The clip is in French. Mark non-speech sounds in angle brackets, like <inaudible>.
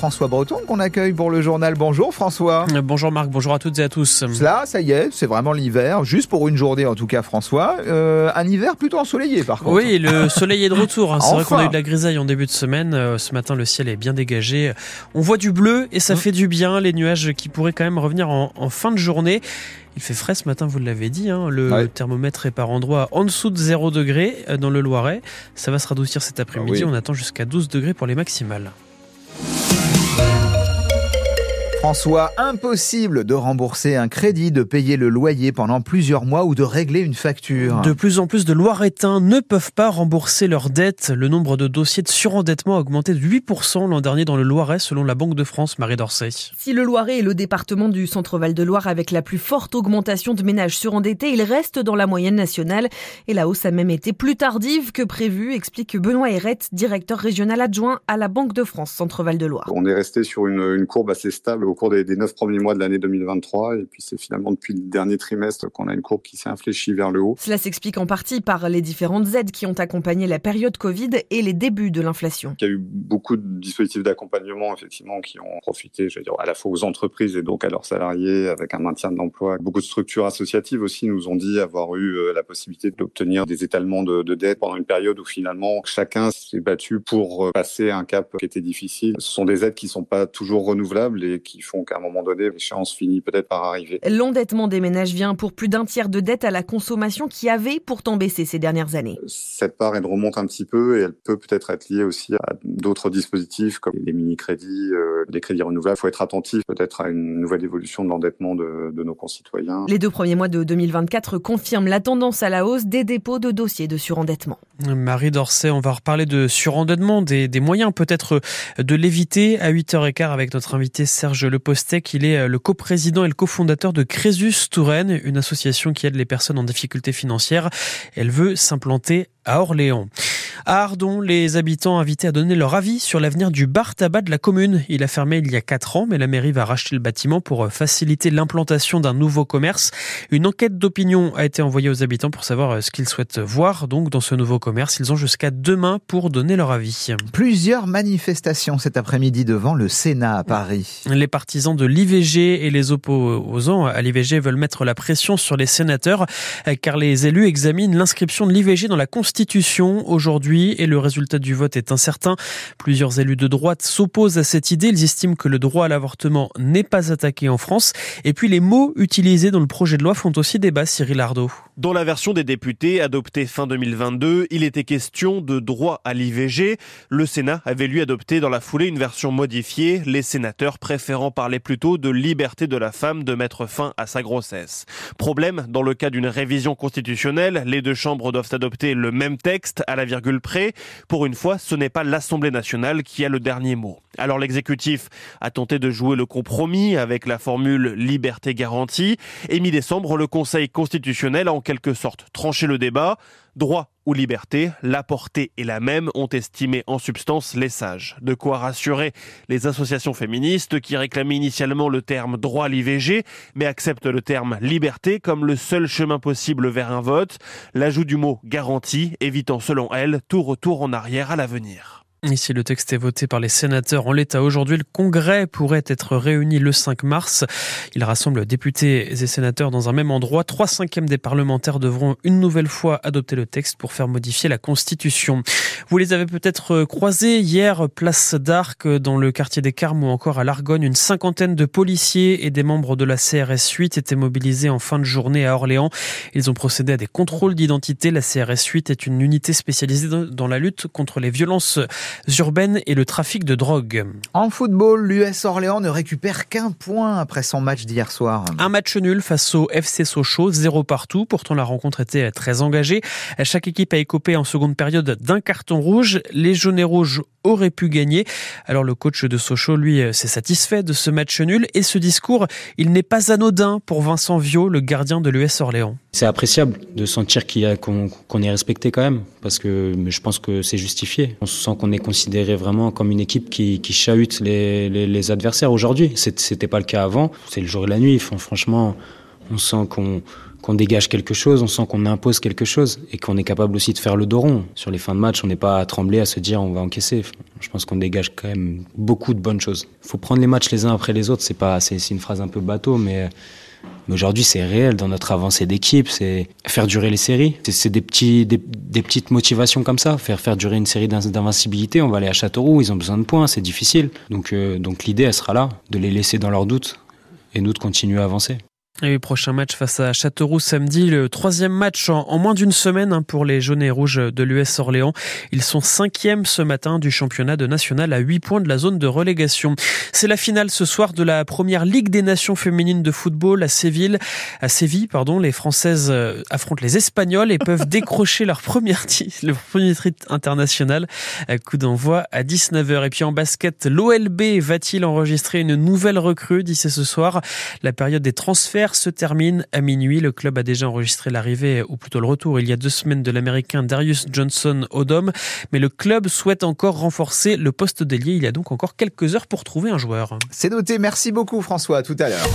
François Breton qu'on accueille pour le journal. Bonjour François. Bonjour Marc, bonjour à toutes et à tous. Là, ça y est, c'est vraiment l'hiver, juste pour une journée en tout cas François. Euh, un hiver plutôt ensoleillé par contre. Oui, le <laughs> soleil est de retour. Hein. C'est vrai qu'on a eu de la grisaille en début de semaine. Euh, ce matin, le ciel est bien dégagé. On voit du bleu et ça mmh. fait du bien. Les nuages qui pourraient quand même revenir en, en fin de journée. Il fait frais ce matin, vous l'avez dit. Hein. Le thermomètre est par endroit en dessous de 0 degré euh, dans le Loiret. Ça va se radoucir cet après-midi. Ah On attend jusqu'à 12 degrés pour les maximales. François, impossible de rembourser un crédit, de payer le loyer pendant plusieurs mois ou de régler une facture. De plus en plus de Loiretains ne peuvent pas rembourser leurs dettes. Le nombre de dossiers de surendettement a augmenté de 8% l'an dernier dans le Loiret, selon la Banque de France, Marie Dorsey. Si le Loiret est le département du centre-val de Loire avec la plus forte augmentation de ménages surendettés, il reste dans la moyenne nationale. Et la hausse a même été plus tardive que prévu, explique Benoît Herrette, directeur régional adjoint à la Banque de France, centre-val de Loire. On est resté sur une, une courbe assez stable au cours des, neuf premiers mois de l'année 2023. Et puis c'est finalement depuis le dernier trimestre qu'on a une courbe qui s'est infléchie vers le haut. Cela s'explique en partie par les différentes aides qui ont accompagné la période Covid et les débuts de l'inflation. Il y a eu beaucoup de dispositifs d'accompagnement effectivement qui ont profité, je veux dire, à la fois aux entreprises et donc à leurs salariés avec un maintien de l'emploi. Beaucoup de structures associatives aussi nous ont dit avoir eu euh, la possibilité d'obtenir des étalements de, de dettes pendant une période où finalement chacun s'est battu pour euh, passer un cap qui était difficile. Ce sont des aides qui sont pas toujours renouvelables et qui font qu'à un moment donné, l'échéance finit peut-être par arriver. L'endettement des ménages vient pour plus d'un tiers de dette à la consommation qui avait pourtant baissé ces dernières années. Cette part, elle remonte un petit peu et elle peut peut-être être liée aussi à d'autres dispositifs comme les mini-crédits, euh, les crédits renouvelables. Il faut être attentif peut-être à une nouvelle évolution de l'endettement de, de nos concitoyens. Les deux premiers mois de 2024 confirment la tendance à la hausse des dépôts de dossiers de surendettement. Marie Dorset, on va reparler de surendettement, des, moyens peut-être de l'éviter à 8h15 avec notre invité Serge Lepost qu'il est euh, le coprésident et le cofondateur de Crésus Touraine, une association qui aide les personnes en difficulté financière. Elle veut s'implanter à Orléans. À Ardon, les habitants invités à donner leur avis sur l'avenir du bar tabac de la commune. Il a fermé il y a 4 ans, mais la mairie va racheter le bâtiment pour euh, faciliter l'implantation d'un nouveau commerce. Une enquête d'opinion a été envoyée aux habitants pour savoir euh, ce qu'ils souhaitent voir donc dans ce nouveau commerce. Ils ont jusqu'à demain pour donner leur avis. Plusieurs manifestations cet après-midi devant le Sénat à Paris. Les partisans de l'IVG et les opposants à l'IVG veulent mettre la pression sur les sénateurs euh, car les élus examinent l'inscription de l'IVG dans la Constitution aujourd'hui et le résultat du vote est incertain. Plusieurs élus de droite s'opposent à cette idée. Ils estiment que le droit à l'avortement n'est pas attaqué en France. Et puis les mots utilisés dans le projet de loi font aussi débat, Cyril Ardo. Dans la version des députés adoptée fin 2022, il était question de droit à l'IVG. Le Sénat avait lui adopté dans la foulée une version modifiée, les sénateurs préférant parler plutôt de liberté de la femme de mettre fin à sa grossesse. Problème, dans le cas d'une révision constitutionnelle, les deux chambres doivent adopter le même texte à la virgule près. Pour une fois, ce n'est pas l'Assemblée nationale qui a le dernier mot. Alors l'exécutif a tenté de jouer le compromis avec la formule liberté garantie. Et mi-décembre, le Conseil constitutionnel a en quelque sorte tranché le débat. Droit ou liberté, la portée est la même, ont estimé en substance les sages. De quoi rassurer les associations féministes qui réclamaient initialement le terme droit l'IVG, mais acceptent le terme liberté comme le seul chemin possible vers un vote. L'ajout du mot garantie évitant selon elles tout retour en arrière à l'avenir. Ici, le texte est voté par les sénateurs en l'état aujourd'hui. Le Congrès pourrait être réuni le 5 mars. Il rassemble députés et sénateurs dans un même endroit. Trois cinquièmes des parlementaires devront une nouvelle fois adopter le texte pour faire modifier la Constitution. Vous les avez peut-être croisés hier, place d'Arc, dans le quartier des Carmes ou encore à l'Argonne. Une cinquantaine de policiers et des membres de la CRS 8 étaient mobilisés en fin de journée à Orléans. Ils ont procédé à des contrôles d'identité. La CRS 8 est une unité spécialisée dans la lutte contre les violences urbaines et le trafic de drogue. En football, l'US Orléans ne récupère qu'un point après son match d'hier soir. Un match nul face au FC Sochaux, zéro partout. Pourtant, la rencontre était très engagée. Chaque équipe a écopé en seconde période d'un carton rouge. Les jaunes et rouges auraient pu gagner. Alors le coach de Sochaux, lui, s'est satisfait de ce match nul et ce discours, il n'est pas anodin pour Vincent Viau, le gardien de l'US Orléans. C'est appréciable de sentir qu'on est respecté quand même, parce que je pense que c'est justifié. On se sent qu'on est considéré vraiment comme une équipe qui, qui chahute les, adversaires aujourd'hui. C'était pas le cas avant. C'est le jour et la nuit. Franchement, On sent qu'on qu'on dégage quelque chose, on sent qu'on impose quelque chose et qu'on est capable aussi de faire le dos rond. Sur les fins de match, on n'est pas à trembler, à se dire on va encaisser. Je pense qu'on dégage quand même beaucoup de bonnes choses. Il faut prendre les matchs les uns après les autres. C'est pas, c'est une phrase un peu bateau, mais mais aujourd'hui, c'est réel dans notre avancée d'équipe, c'est faire durer les séries. C'est des, des, petites motivations comme ça, faire, faire durer une série d'invincibilité. On va aller à Châteauroux, ils ont besoin de points, c'est difficile. Donc, euh, donc l'idée, elle sera là, de les laisser dans leurs doutes et nous de continuer à avancer. Et prochain match face à Châteauroux samedi, le troisième match en, moins d'une semaine hein, pour les jaunes et rouges de l'US Orléans. Ils sont cinquièmes ce matin du championnat de national à 8 points de la zone de relégation. C'est la finale ce soir de la première Ligue des Nations féminines de football à Séville. À Séville, pardon, les Françaises euh, affrontent les Espagnols et peuvent <laughs> décrocher leur première le premier titre international. Coup d'envoi à 19h. Et puis en basket, l'OLB va-t-il enregistrer une nouvelle recrue d'ici ce soir? La période des transferts se termine à minuit. Le club a déjà enregistré l'arrivée, ou plutôt le retour, il y a deux semaines de l'américain Darius Johnson au. Mais le club souhaite encore renforcer le poste d'ailier. Il y a donc encore quelques heures pour trouver un joueur. C'est noté. Merci beaucoup François. À tout à l'heure.